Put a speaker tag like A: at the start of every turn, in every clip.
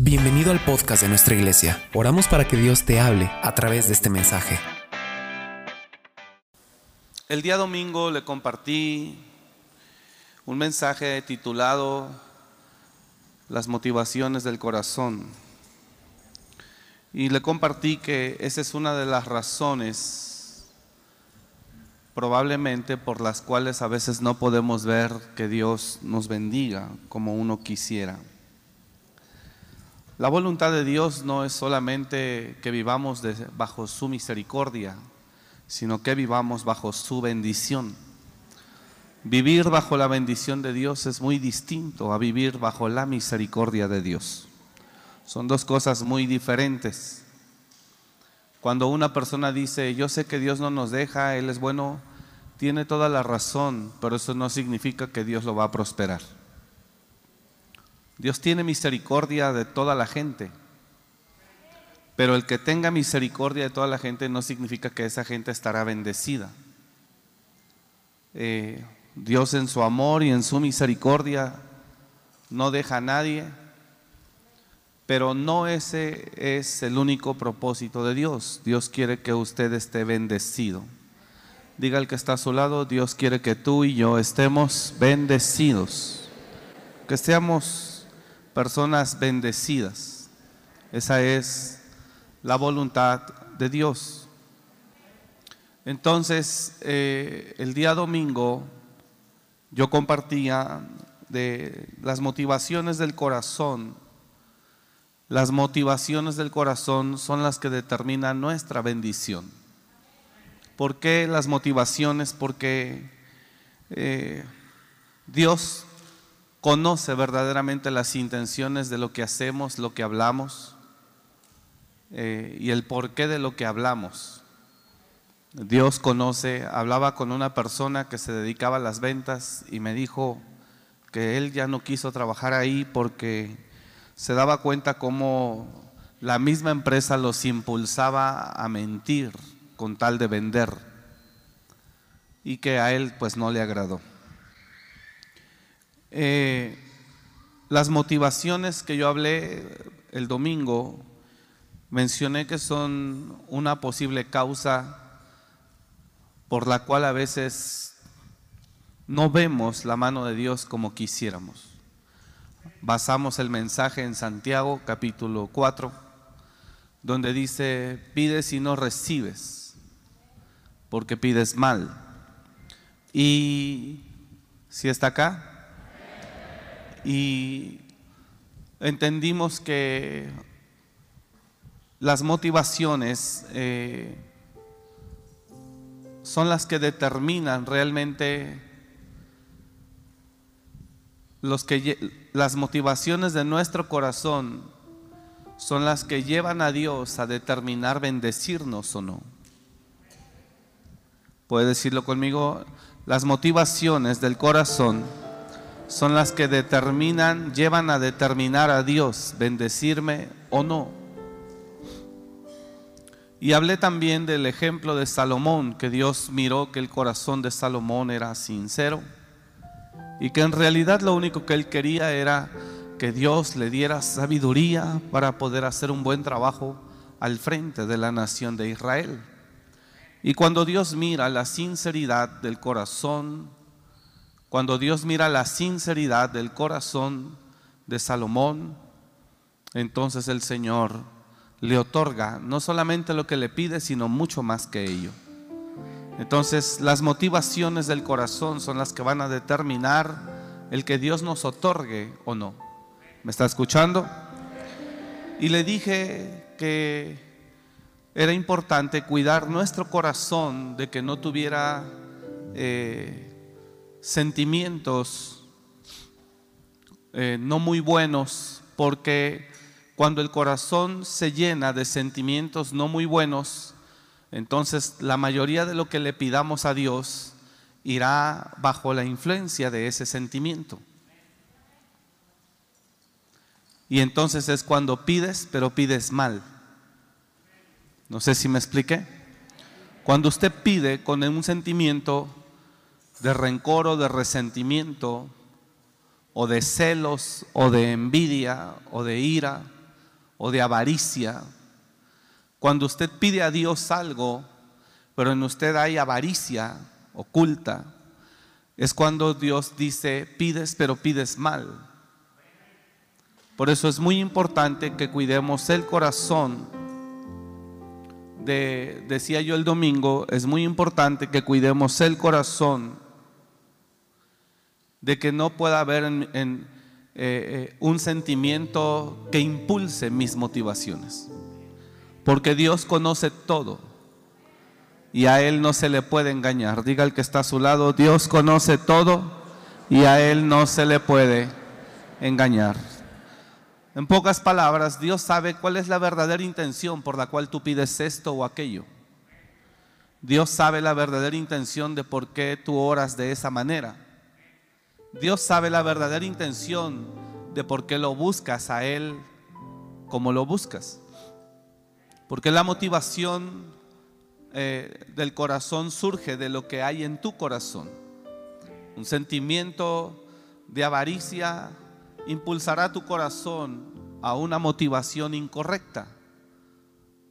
A: Bienvenido al podcast de nuestra iglesia. Oramos para que Dios te hable a través de este mensaje.
B: El día domingo le compartí un mensaje titulado Las motivaciones del corazón. Y le compartí que esa es una de las razones probablemente por las cuales a veces no podemos ver que Dios nos bendiga como uno quisiera. La voluntad de Dios no es solamente que vivamos bajo su misericordia, sino que vivamos bajo su bendición. Vivir bajo la bendición de Dios es muy distinto a vivir bajo la misericordia de Dios. Son dos cosas muy diferentes. Cuando una persona dice, yo sé que Dios no nos deja, Él es bueno, tiene toda la razón, pero eso no significa que Dios lo va a prosperar. Dios tiene misericordia de toda la gente. Pero el que tenga misericordia de toda la gente no significa que esa gente estará bendecida. Eh, Dios en su amor y en su misericordia no deja a nadie, pero no ese es el único propósito de Dios. Dios quiere que usted esté bendecido. Diga el que está a su lado, Dios quiere que tú y yo estemos bendecidos, que seamos personas bendecidas. Esa es la voluntad de Dios. Entonces, eh, el día domingo yo compartía de las motivaciones del corazón. Las motivaciones del corazón son las que determinan nuestra bendición. ¿Por qué las motivaciones? Porque eh, Dios conoce verdaderamente las intenciones de lo que hacemos, lo que hablamos eh, y el porqué de lo que hablamos. Dios conoce, hablaba con una persona que se dedicaba a las ventas y me dijo que él ya no quiso trabajar ahí porque se daba cuenta cómo la misma empresa los impulsaba a mentir con tal de vender y que a él pues no le agradó. Eh, las motivaciones que yo hablé el domingo, mencioné que son una posible causa por la cual a veces no vemos la mano de Dios como quisiéramos. Basamos el mensaje en Santiago capítulo 4, donde dice, pides y no recibes, porque pides mal. Y si está acá, y entendimos que las motivaciones eh, son las que determinan realmente los que, las motivaciones de nuestro corazón son las que llevan a Dios a determinar bendecirnos o no. Puede decirlo conmigo, las motivaciones del corazón son las que determinan, llevan a determinar a Dios bendecirme o no. Y hablé también del ejemplo de Salomón, que Dios miró que el corazón de Salomón era sincero y que en realidad lo único que él quería era que Dios le diera sabiduría para poder hacer un buen trabajo al frente de la nación de Israel. Y cuando Dios mira la sinceridad del corazón cuando Dios mira la sinceridad del corazón de Salomón, entonces el Señor le otorga no solamente lo que le pide, sino mucho más que ello. Entonces las motivaciones del corazón son las que van a determinar el que Dios nos otorgue o no. ¿Me está escuchando? Y le dije que era importante cuidar nuestro corazón de que no tuviera eh, sentimientos eh, no muy buenos, porque cuando el corazón se llena de sentimientos no muy buenos, entonces la mayoría de lo que le pidamos a Dios irá bajo la influencia de ese sentimiento. Y entonces es cuando pides, pero pides mal. No sé si me expliqué. Cuando usted pide con un sentimiento de rencor o de resentimiento, o de celos, o de envidia, o de ira, o de avaricia. Cuando usted pide a Dios algo, pero en usted hay avaricia oculta, es cuando Dios dice, pides, pero pides mal. Por eso es muy importante que cuidemos el corazón. De, decía yo el domingo, es muy importante que cuidemos el corazón de que no pueda haber en, eh, eh, un sentimiento que impulse mis motivaciones. Porque Dios conoce todo y a Él no se le puede engañar. Diga el que está a su lado, Dios conoce todo y a Él no se le puede engañar. En pocas palabras, Dios sabe cuál es la verdadera intención por la cual tú pides esto o aquello. Dios sabe la verdadera intención de por qué tú oras de esa manera. Dios sabe la verdadera intención de por qué lo buscas a Él como lo buscas. Porque la motivación eh, del corazón surge de lo que hay en tu corazón. Un sentimiento de avaricia, impulsará tu corazón a una motivación incorrecta.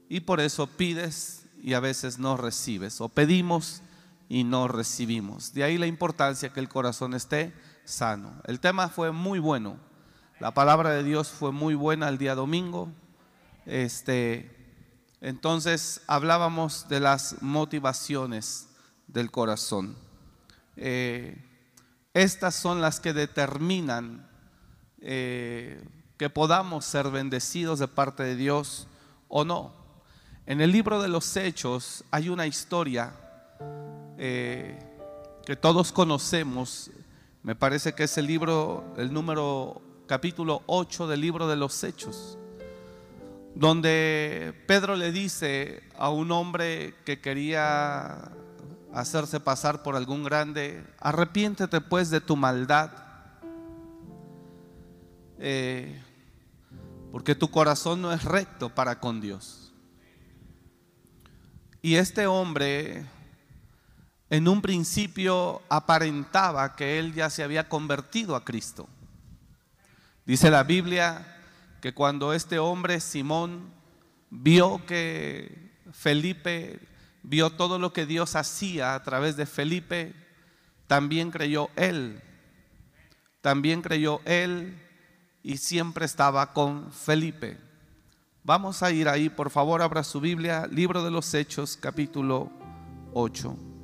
B: Y por eso pides y a veces no recibes. O pedimos y no recibimos. De ahí la importancia que el corazón esté sano. El tema fue muy bueno. La palabra de Dios fue muy buena el día domingo. Este, entonces hablábamos de las motivaciones del corazón. Eh, estas son las que determinan eh, que podamos ser bendecidos de parte de Dios o no. En el libro de los Hechos hay una historia eh, que todos conocemos, me parece que es el libro, el número capítulo 8 del libro de los Hechos, donde Pedro le dice a un hombre que quería hacerse pasar por algún grande, arrepiéntete pues de tu maldad eh, porque tu corazón no es recto para con Dios. Y este hombre en un principio aparentaba que él ya se había convertido a Cristo. Dice la Biblia que cuando este hombre, Simón, vio que Felipe, vio todo lo que Dios hacía a través de Felipe, también creyó él. También creyó él y siempre estaba con Felipe. Vamos a ir ahí, por favor, abra su Biblia, libro de los Hechos, capítulo 8.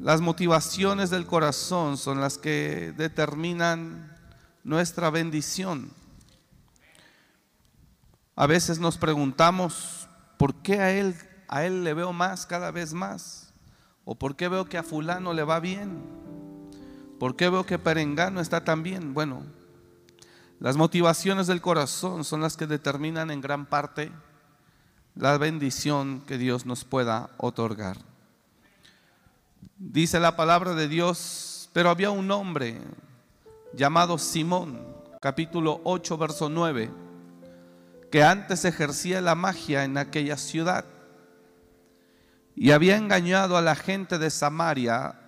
B: Las motivaciones del corazón son las que determinan nuestra bendición. A veces nos preguntamos, ¿por qué a él, a él le veo más cada vez más? ¿O por qué veo que a fulano le va bien? ¿Por qué veo que Perengano está tan bien? Bueno, las motivaciones del corazón son las que determinan en gran parte la bendición que Dios nos pueda otorgar. Dice la palabra de Dios, pero había un hombre llamado Simón, capítulo 8, verso 9, que antes ejercía la magia en aquella ciudad y había engañado a la gente de Samaria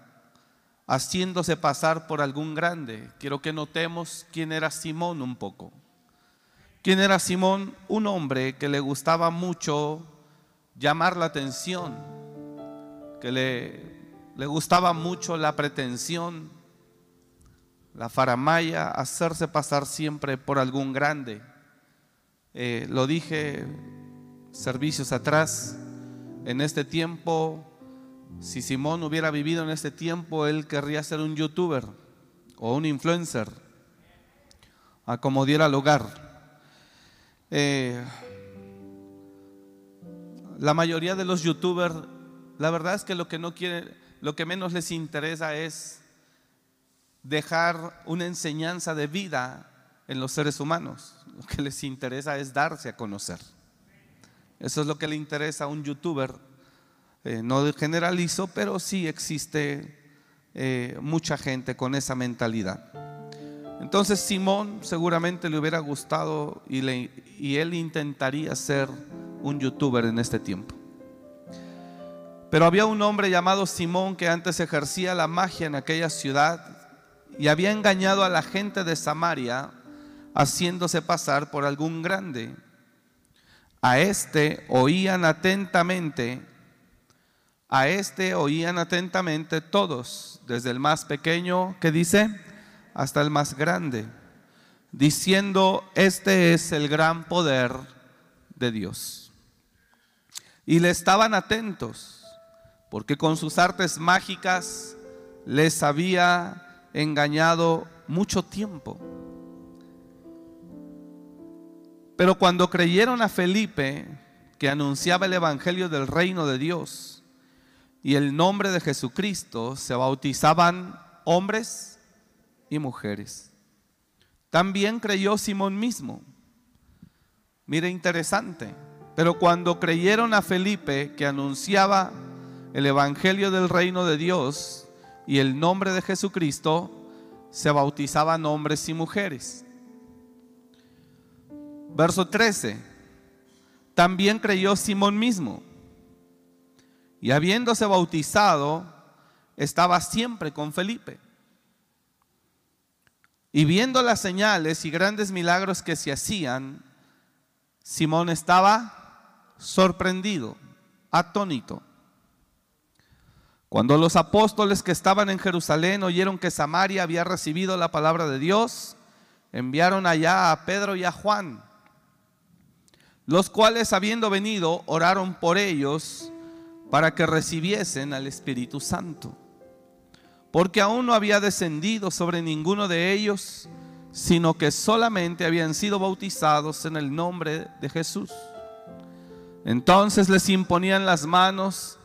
B: haciéndose pasar por algún grande. Quiero que notemos quién era Simón un poco. ¿Quién era Simón? Un hombre que le gustaba mucho llamar la atención, que le, le gustaba mucho la pretensión, la faramaya, hacerse pasar siempre por algún grande. Eh, lo dije servicios atrás, en este tiempo si Simón hubiera vivido en este tiempo, él querría ser un youtuber o un influencer, a como diera lugar. Eh, la mayoría de los youtubers, la verdad es que lo que no quiere, lo que menos les interesa es dejar una enseñanza de vida en los seres humanos. Lo que les interesa es darse a conocer. Eso es lo que le interesa a un youtuber eh, no generalizo, pero sí existe eh, mucha gente con esa mentalidad. Entonces Simón seguramente le hubiera gustado y, y él intentaría ser un youtuber en este tiempo. Pero había un hombre llamado Simón que antes ejercía la magia en aquella ciudad y había engañado a la gente de Samaria haciéndose pasar por algún grande. A este oían atentamente, a este oían atentamente todos, desde el más pequeño que dice hasta el más grande, diciendo, este es el gran poder de Dios. Y le estaban atentos, porque con sus artes mágicas les había engañado mucho tiempo. Pero cuando creyeron a Felipe, que anunciaba el Evangelio del reino de Dios y el nombre de Jesucristo, se bautizaban hombres y mujeres. También creyó Simón mismo. Mire, interesante. Pero cuando creyeron a Felipe, que anunciaba el Evangelio del reino de Dios y el nombre de Jesucristo, se bautizaban hombres y mujeres. Verso 13. También creyó Simón mismo. Y habiéndose bautizado, estaba siempre con Felipe. Y viendo las señales y grandes milagros que se hacían, Simón estaba sorprendido, atónito. Cuando los apóstoles que estaban en Jerusalén oyeron que Samaria había recibido la palabra de Dios, enviaron allá a Pedro y a Juan los cuales habiendo venido oraron por ellos para que recibiesen al Espíritu Santo, porque aún no había descendido sobre ninguno de ellos, sino que solamente habían sido bautizados en el nombre de Jesús. Entonces les imponían las manos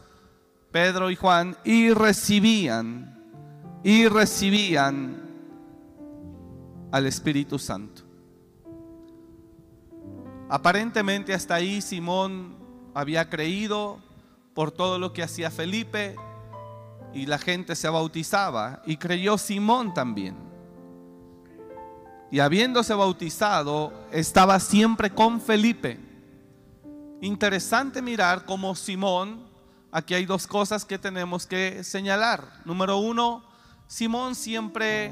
B: Pedro y Juan y recibían, y recibían al Espíritu Santo. Aparentemente hasta ahí Simón había creído por todo lo que hacía Felipe y la gente se bautizaba y creyó Simón también. Y habiéndose bautizado, estaba siempre con Felipe. Interesante mirar cómo Simón, aquí hay dos cosas que tenemos que señalar. Número uno, Simón siempre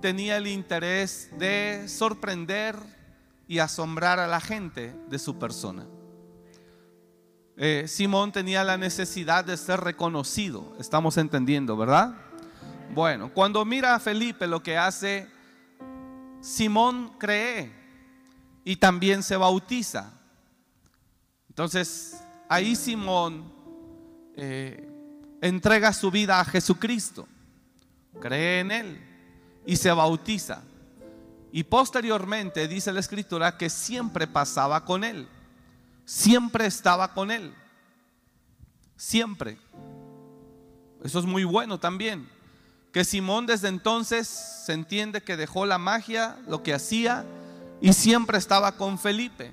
B: tenía el interés de sorprender, y asombrar a la gente de su persona. Eh, Simón tenía la necesidad de ser reconocido, estamos entendiendo, ¿verdad? Bueno, cuando mira a Felipe lo que hace, Simón cree y también se bautiza. Entonces, ahí Simón eh, entrega su vida a Jesucristo, cree en Él y se bautiza. Y posteriormente dice la escritura que siempre pasaba con él. Siempre estaba con él. Siempre. Eso es muy bueno también. Que Simón desde entonces se entiende que dejó la magia, lo que hacía, y siempre estaba con Felipe.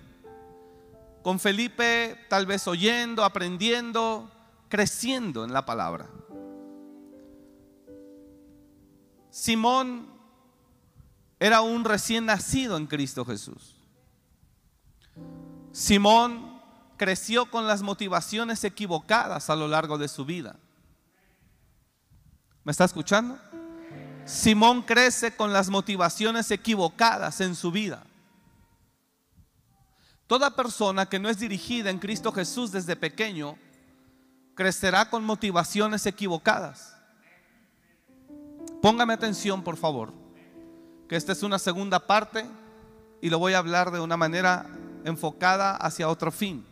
B: Con Felipe tal vez oyendo, aprendiendo, creciendo en la palabra. Simón era un recién nacido en Cristo Jesús. Simón creció con las motivaciones equivocadas a lo largo de su vida. ¿Me está escuchando? Simón crece con las motivaciones equivocadas en su vida. Toda persona que no es dirigida en Cristo Jesús desde pequeño crecerá con motivaciones equivocadas. Póngame atención, por favor que esta es una segunda parte y lo voy a hablar de una manera enfocada hacia otro fin.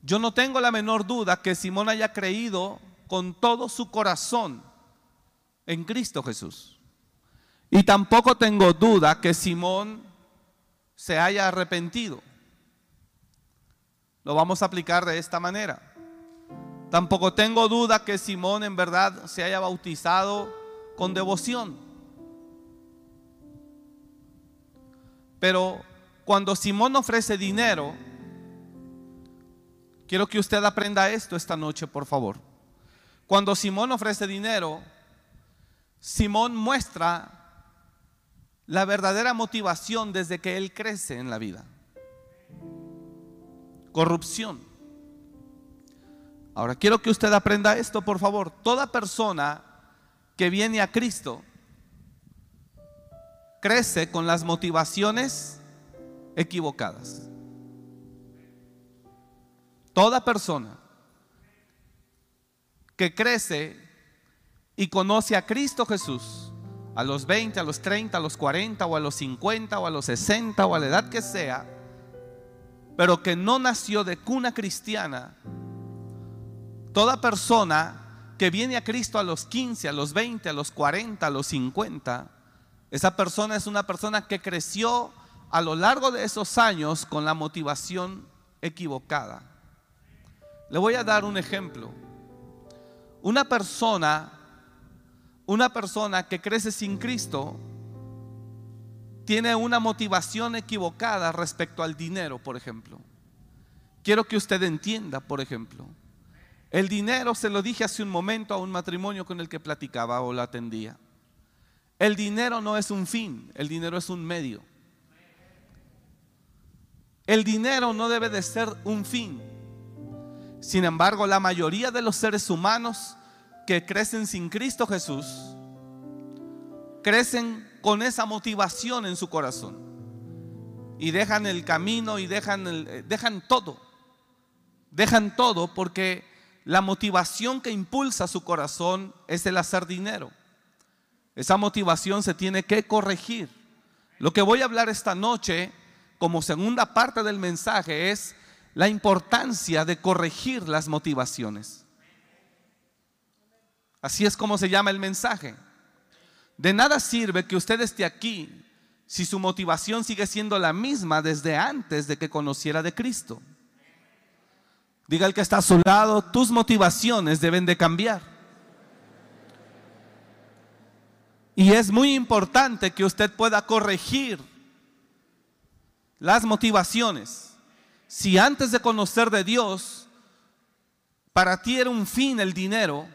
B: Yo no tengo la menor duda que Simón haya creído con todo su corazón en Cristo Jesús. Y tampoco tengo duda que Simón se haya arrepentido. Lo vamos a aplicar de esta manera. Tampoco tengo duda que Simón en verdad se haya bautizado con devoción. Pero cuando Simón ofrece dinero, quiero que usted aprenda esto esta noche, por favor. Cuando Simón ofrece dinero, Simón muestra la verdadera motivación desde que él crece en la vida. Corrupción. Ahora quiero que usted aprenda esto, por favor. Toda persona que viene a Cristo crece con las motivaciones equivocadas. Toda persona que crece y conoce a Cristo Jesús a los 20, a los 30, a los 40 o a los 50 o a los 60 o a la edad que sea, pero que no nació de cuna cristiana, toda persona que viene a Cristo a los 15, a los 20, a los 40, a los 50, esa persona es una persona que creció a lo largo de esos años con la motivación equivocada. Le voy a dar un ejemplo. Una persona una persona que crece sin Cristo tiene una motivación equivocada respecto al dinero, por ejemplo. Quiero que usted entienda, por ejemplo, el dinero, se lo dije hace un momento a un matrimonio con el que platicaba o lo atendía. El dinero no es un fin, el dinero es un medio. El dinero no debe de ser un fin. Sin embargo, la mayoría de los seres humanos que crecen sin Cristo Jesús, crecen con esa motivación en su corazón y dejan el camino y dejan, el, dejan todo, dejan todo porque la motivación que impulsa su corazón es el hacer dinero. Esa motivación se tiene que corregir. Lo que voy a hablar esta noche como segunda parte del mensaje es la importancia de corregir las motivaciones. Así es como se llama el mensaje. De nada sirve que usted esté aquí si su motivación sigue siendo la misma desde antes de que conociera de Cristo. Diga el que está a su lado, tus motivaciones deben de cambiar. Y es muy importante que usted pueda corregir las motivaciones. Si antes de conocer de Dios, para ti era un fin el dinero,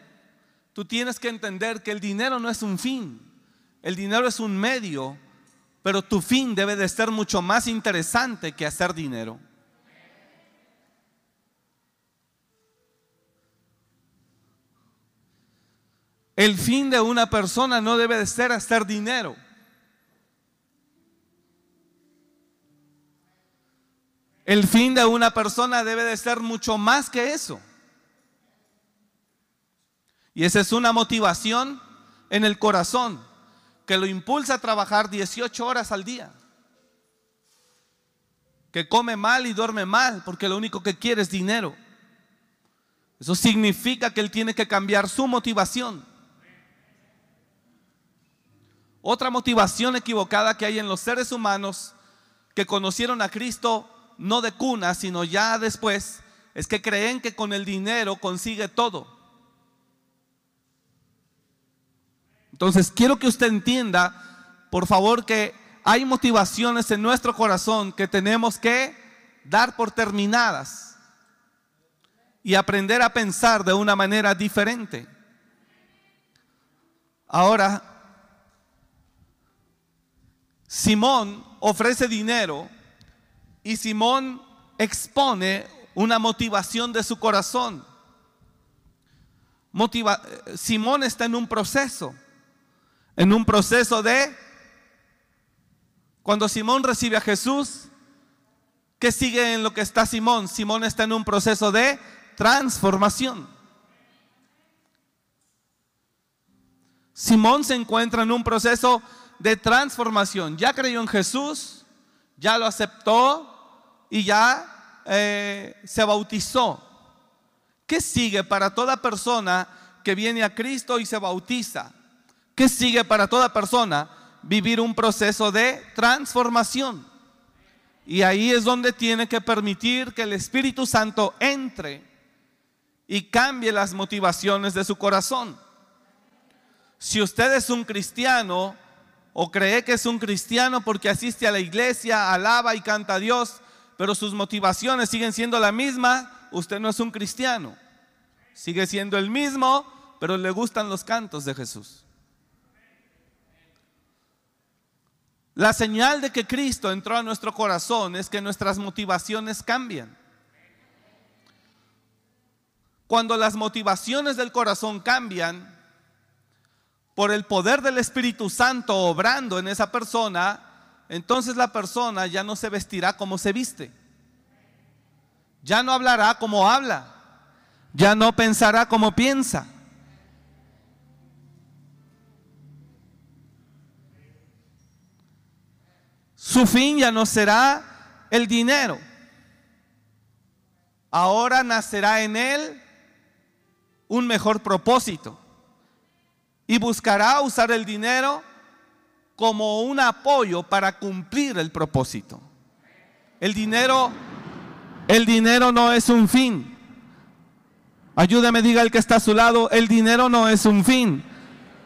B: tú tienes que entender que el dinero no es un fin, el dinero es un medio, pero tu fin debe de ser mucho más interesante que hacer dinero. El fin de una persona no debe de ser hacer dinero. El fin de una persona debe de ser mucho más que eso. Y esa es una motivación en el corazón que lo impulsa a trabajar 18 horas al día. Que come mal y duerme mal porque lo único que quiere es dinero. Eso significa que él tiene que cambiar su motivación. Otra motivación equivocada que hay en los seres humanos que conocieron a Cristo no de cuna, sino ya después, es que creen que con el dinero consigue todo. Entonces, quiero que usted entienda, por favor, que hay motivaciones en nuestro corazón que tenemos que dar por terminadas y aprender a pensar de una manera diferente. Ahora, Simón ofrece dinero y Simón expone una motivación de su corazón. Simón está en un proceso en un proceso de, cuando Simón recibe a Jesús, ¿qué sigue en lo que está Simón? Simón está en un proceso de transformación. Simón se encuentra en un proceso de transformación. Ya creyó en Jesús, ya lo aceptó y ya eh, se bautizó. ¿Qué sigue para toda persona que viene a Cristo y se bautiza? ¿Qué sigue para toda persona? Vivir un proceso de transformación. Y ahí es donde tiene que permitir que el Espíritu Santo entre y cambie las motivaciones de su corazón. Si usted es un cristiano o cree que es un cristiano porque asiste a la iglesia, alaba y canta a Dios, pero sus motivaciones siguen siendo la misma, usted no es un cristiano. Sigue siendo el mismo, pero le gustan los cantos de Jesús. La señal de que Cristo entró a nuestro corazón es que nuestras motivaciones cambian. Cuando las motivaciones del corazón cambian, por el poder del Espíritu Santo obrando en esa persona, entonces la persona ya no se vestirá como se viste. Ya no hablará como habla. Ya no pensará como piensa. Su fin ya no será el dinero. Ahora nacerá en él un mejor propósito y buscará usar el dinero como un apoyo para cumplir el propósito. El dinero, el dinero no es un fin. Ayúdame, diga el que está a su lado, el dinero no es un fin,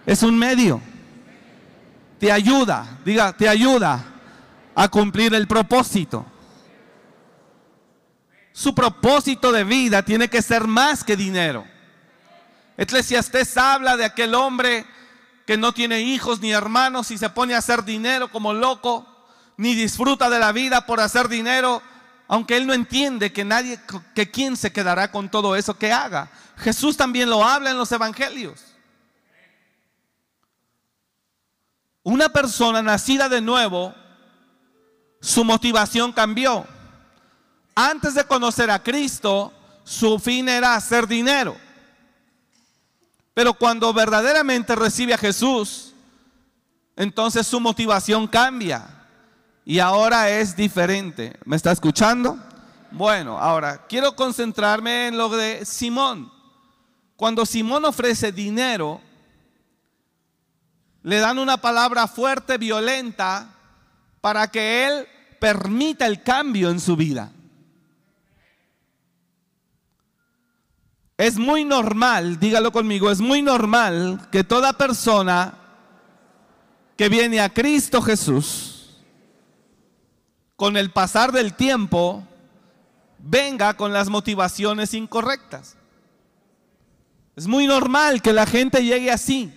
B: es un medio. Te ayuda, diga, te ayuda a cumplir el propósito. Su propósito de vida tiene que ser más que dinero. Eclesiastés habla de aquel hombre que no tiene hijos ni hermanos y se pone a hacer dinero como loco, ni disfruta de la vida por hacer dinero, aunque él no entiende que nadie, que quién se quedará con todo eso que haga. Jesús también lo habla en los evangelios. Una persona nacida de nuevo, su motivación cambió. Antes de conocer a Cristo, su fin era hacer dinero. Pero cuando verdaderamente recibe a Jesús, entonces su motivación cambia y ahora es diferente. ¿Me está escuchando? Bueno, ahora quiero concentrarme en lo de Simón. Cuando Simón ofrece dinero, le dan una palabra fuerte, violenta, para que él permita el cambio en su vida. Es muy normal, dígalo conmigo, es muy normal que toda persona que viene a Cristo Jesús, con el pasar del tiempo, venga con las motivaciones incorrectas. Es muy normal que la gente llegue así.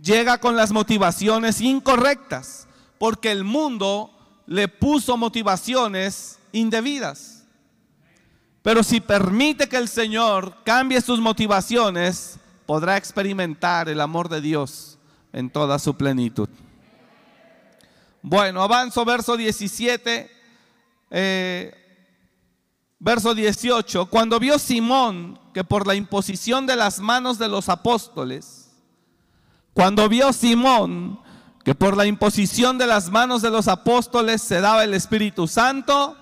B: Llega con las motivaciones incorrectas, porque el mundo le puso motivaciones indebidas. Pero si permite que el Señor cambie sus motivaciones, podrá experimentar el amor de Dios en toda su plenitud. Bueno, avanzo verso 17, eh, verso 18. Cuando vio Simón que por la imposición de las manos de los apóstoles, cuando vio Simón que por la imposición de las manos de los apóstoles se daba el Espíritu Santo,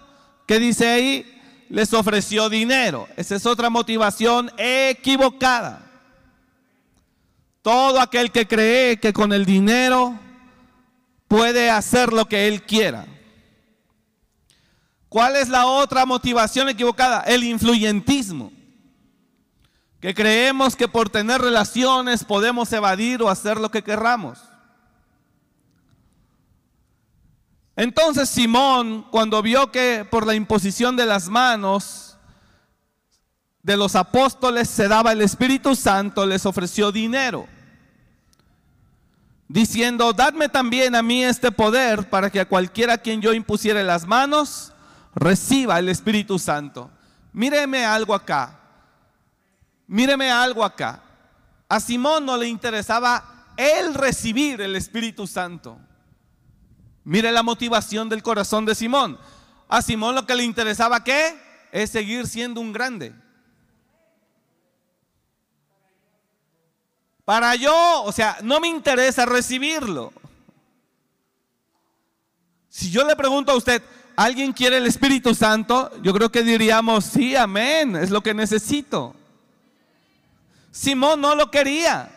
B: ¿qué dice ahí? Les ofreció dinero. Esa es otra motivación equivocada. Todo aquel que cree que con el dinero puede hacer lo que él quiera. ¿Cuál es la otra motivación equivocada? El influyentismo. Que creemos que por tener relaciones podemos evadir o hacer lo que querramos. Entonces Simón, cuando vio que por la imposición de las manos de los apóstoles se daba el Espíritu Santo, les ofreció dinero, diciendo, dadme también a mí este poder para que a cualquiera a quien yo impusiere las manos, reciba el Espíritu Santo. Míreme algo acá, míreme algo acá. A Simón no le interesaba él recibir el Espíritu Santo. Mire la motivación del corazón de Simón. A Simón lo que le interesaba qué? Es seguir siendo un grande. Para yo, o sea, no me interesa recibirlo. Si yo le pregunto a usted, ¿alguien quiere el Espíritu Santo? Yo creo que diríamos, sí, amén, es lo que necesito. Simón no lo quería.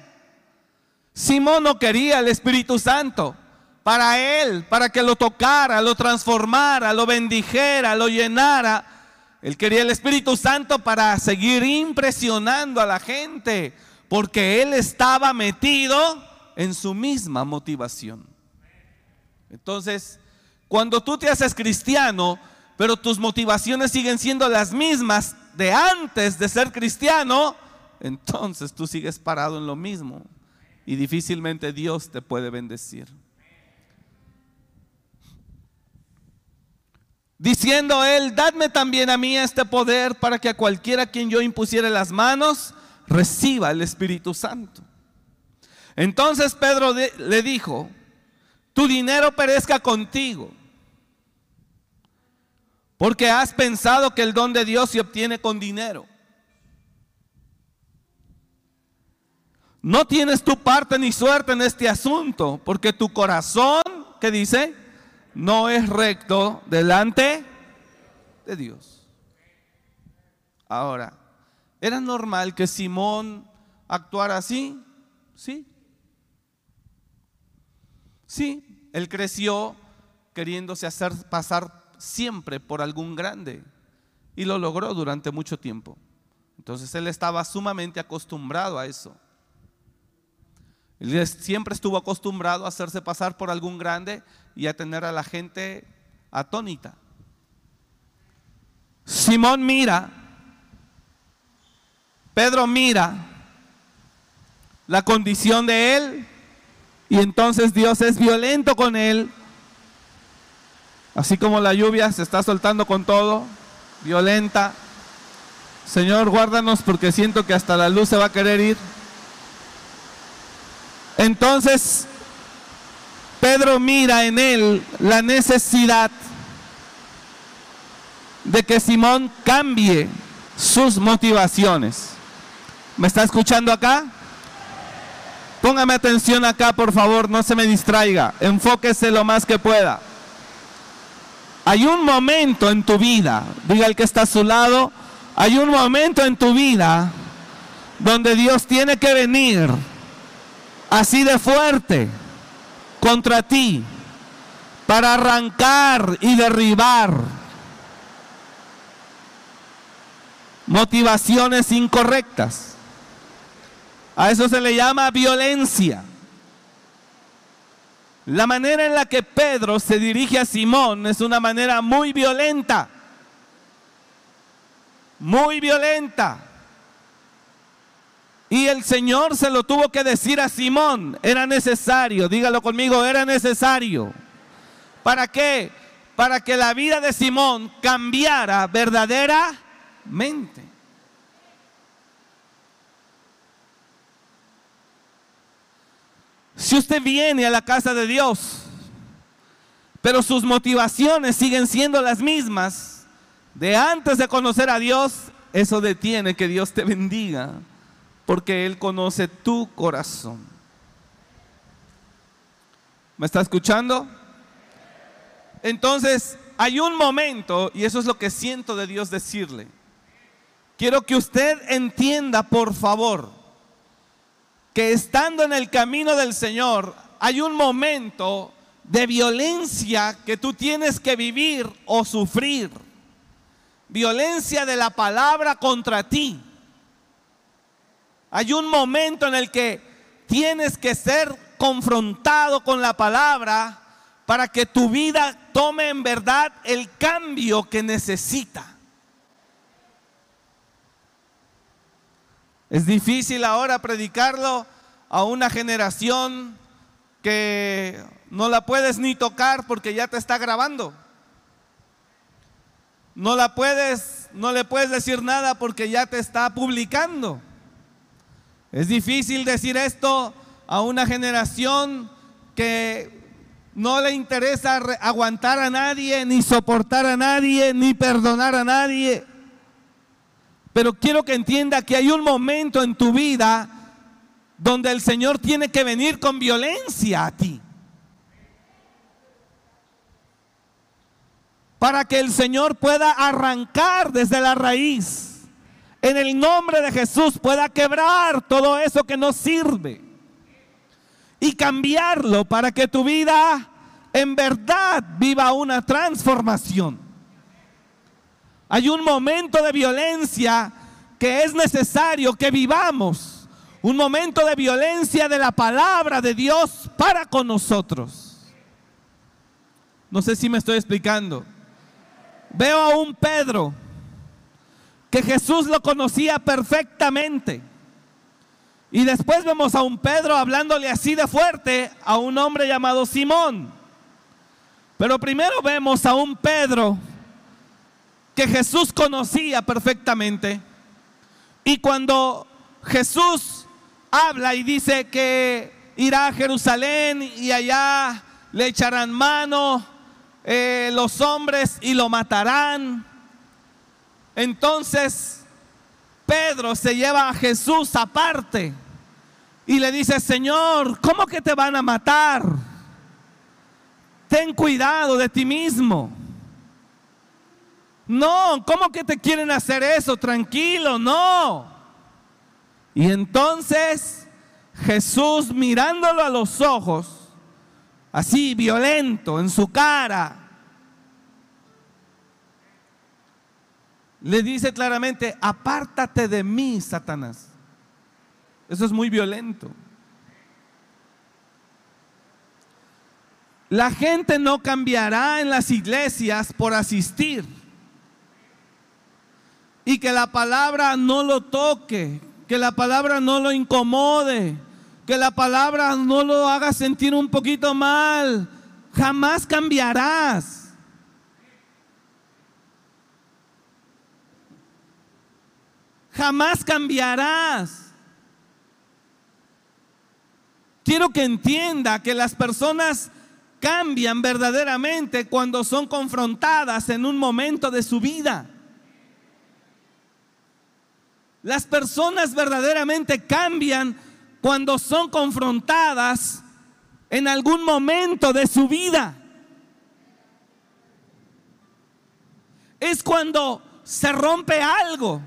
B: Simón no quería el Espíritu Santo para él, para que lo tocara, lo transformara, lo bendijera, lo llenara. Él quería el Espíritu Santo para seguir impresionando a la gente, porque él estaba metido en su misma motivación. Entonces, cuando tú te haces cristiano, pero tus motivaciones siguen siendo las mismas de antes de ser cristiano, entonces tú sigues parado en lo mismo y difícilmente Dios te puede bendecir. Diciendo él, dadme también a mí este poder para que a cualquiera quien yo impusiere las manos, reciba el Espíritu Santo. Entonces Pedro le dijo, tu dinero perezca contigo, porque has pensado que el don de Dios se obtiene con dinero. No tienes tu parte ni suerte en este asunto, porque tu corazón, ¿qué dice? No es recto delante de Dios. Ahora, ¿era normal que Simón actuara así? Sí. Sí, él creció queriéndose hacer pasar siempre por algún grande y lo logró durante mucho tiempo. Entonces él estaba sumamente acostumbrado a eso. Él siempre estuvo acostumbrado a hacerse pasar por algún grande y a tener a la gente atónita. Simón mira, Pedro mira la condición de él y entonces Dios es violento con él. Así como la lluvia se está soltando con todo, violenta. Señor, guárdanos porque siento que hasta la luz se va a querer ir. Entonces, Pedro mira en él la necesidad de que Simón cambie sus motivaciones. ¿Me está escuchando acá? Póngame atención acá, por favor, no se me distraiga. Enfóquese lo más que pueda. Hay un momento en tu vida, diga el que está a su lado, hay un momento en tu vida donde Dios tiene que venir así de fuerte contra ti para arrancar y derribar motivaciones incorrectas. A eso se le llama violencia. La manera en la que Pedro se dirige a Simón es una manera muy violenta. Muy violenta. Y el Señor se lo tuvo que decir a Simón. Era necesario, dígalo conmigo, era necesario. ¿Para qué? Para que la vida de Simón cambiara verdaderamente. Si usted viene a la casa de Dios, pero sus motivaciones siguen siendo las mismas de antes de conocer a Dios, eso detiene que Dios te bendiga porque Él conoce tu corazón. ¿Me está escuchando? Entonces, hay un momento, y eso es lo que siento de Dios decirle. Quiero que usted entienda, por favor, que estando en el camino del Señor, hay un momento de violencia que tú tienes que vivir o sufrir. Violencia de la palabra contra ti. Hay un momento en el que tienes que ser confrontado con la palabra para que tu vida tome en verdad el cambio que necesita. Es difícil ahora predicarlo a una generación que no la puedes ni tocar porque ya te está grabando. No la puedes, no le puedes decir nada porque ya te está publicando. Es difícil decir esto a una generación que no le interesa aguantar a nadie, ni soportar a nadie, ni perdonar a nadie. Pero quiero que entienda que hay un momento en tu vida donde el Señor tiene que venir con violencia a ti. Para que el Señor pueda arrancar desde la raíz en el nombre de Jesús pueda quebrar todo eso que no sirve y cambiarlo para que tu vida en verdad viva una transformación. Hay un momento de violencia que es necesario que vivamos. Un momento de violencia de la palabra de Dios para con nosotros. No sé si me estoy explicando. Veo a un Pedro que Jesús lo conocía perfectamente. Y después vemos a un Pedro hablándole así de fuerte a un hombre llamado Simón. Pero primero vemos a un Pedro que Jesús conocía perfectamente. Y cuando Jesús habla y dice que irá a Jerusalén y allá le echarán mano eh, los hombres y lo matarán. Entonces Pedro se lleva a Jesús aparte y le dice, Señor, ¿cómo que te van a matar? Ten cuidado de ti mismo. No, ¿cómo que te quieren hacer eso? Tranquilo, no. Y entonces Jesús mirándolo a los ojos, así violento en su cara, le dice claramente, apártate de mí, Satanás. Eso es muy violento. La gente no cambiará en las iglesias por asistir y que la palabra no lo toque, que la palabra no lo incomode, que la palabra no lo haga sentir un poquito mal. Jamás cambiarás. Jamás cambiarás. Quiero que entienda que las personas cambian verdaderamente cuando son confrontadas en un momento de su vida. Las personas verdaderamente cambian cuando son confrontadas en algún momento de su vida. Es cuando se rompe algo.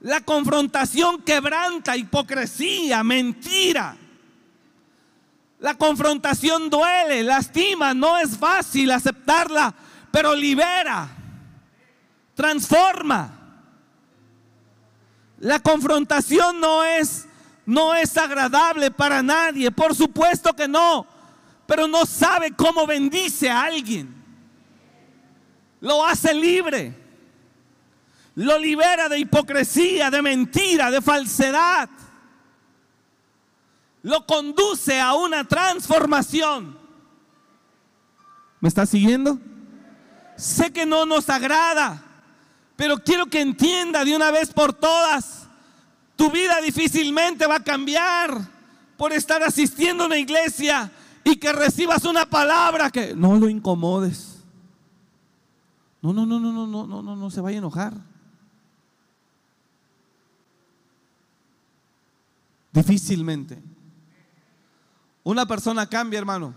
B: La confrontación quebranta hipocresía, mentira. La confrontación duele, lastima, no es fácil aceptarla, pero libera, transforma. La confrontación no es no es agradable para nadie, por supuesto que no, pero no sabe cómo bendice a alguien. Lo hace libre. Lo libera de hipocresía, de mentira, de falsedad. Lo conduce a una transformación. ¿Me está siguiendo? Sé que no nos agrada pero quiero que entienda de una vez por todas, tu vida difícilmente va a cambiar por estar asistiendo a una iglesia y que recibas una palabra que no lo incomodes. No, no, no, no, no, no, no, no, no se vaya a enojar. Difícilmente. Una persona cambia, hermano,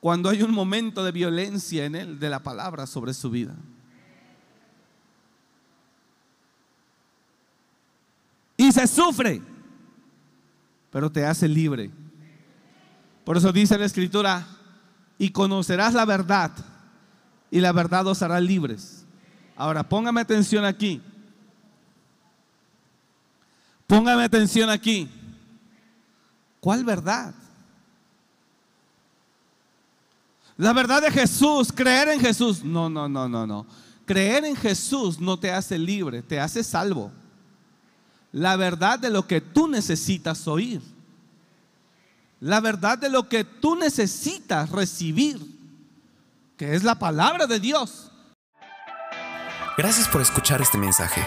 B: cuando hay un momento de violencia en él de la palabra sobre su vida. y se sufre, pero te hace libre. Por eso dice la escritura, y conocerás la verdad, y la verdad os hará libres. Ahora, póngame atención aquí. Póngame atención aquí. ¿Cuál verdad? La verdad de Jesús, creer en Jesús. No, no, no, no, no. Creer en Jesús no te hace libre, te hace salvo la verdad de lo que tú necesitas oír. La verdad de lo que tú necesitas recibir, que es la palabra de Dios.
A: Gracias por escuchar este mensaje.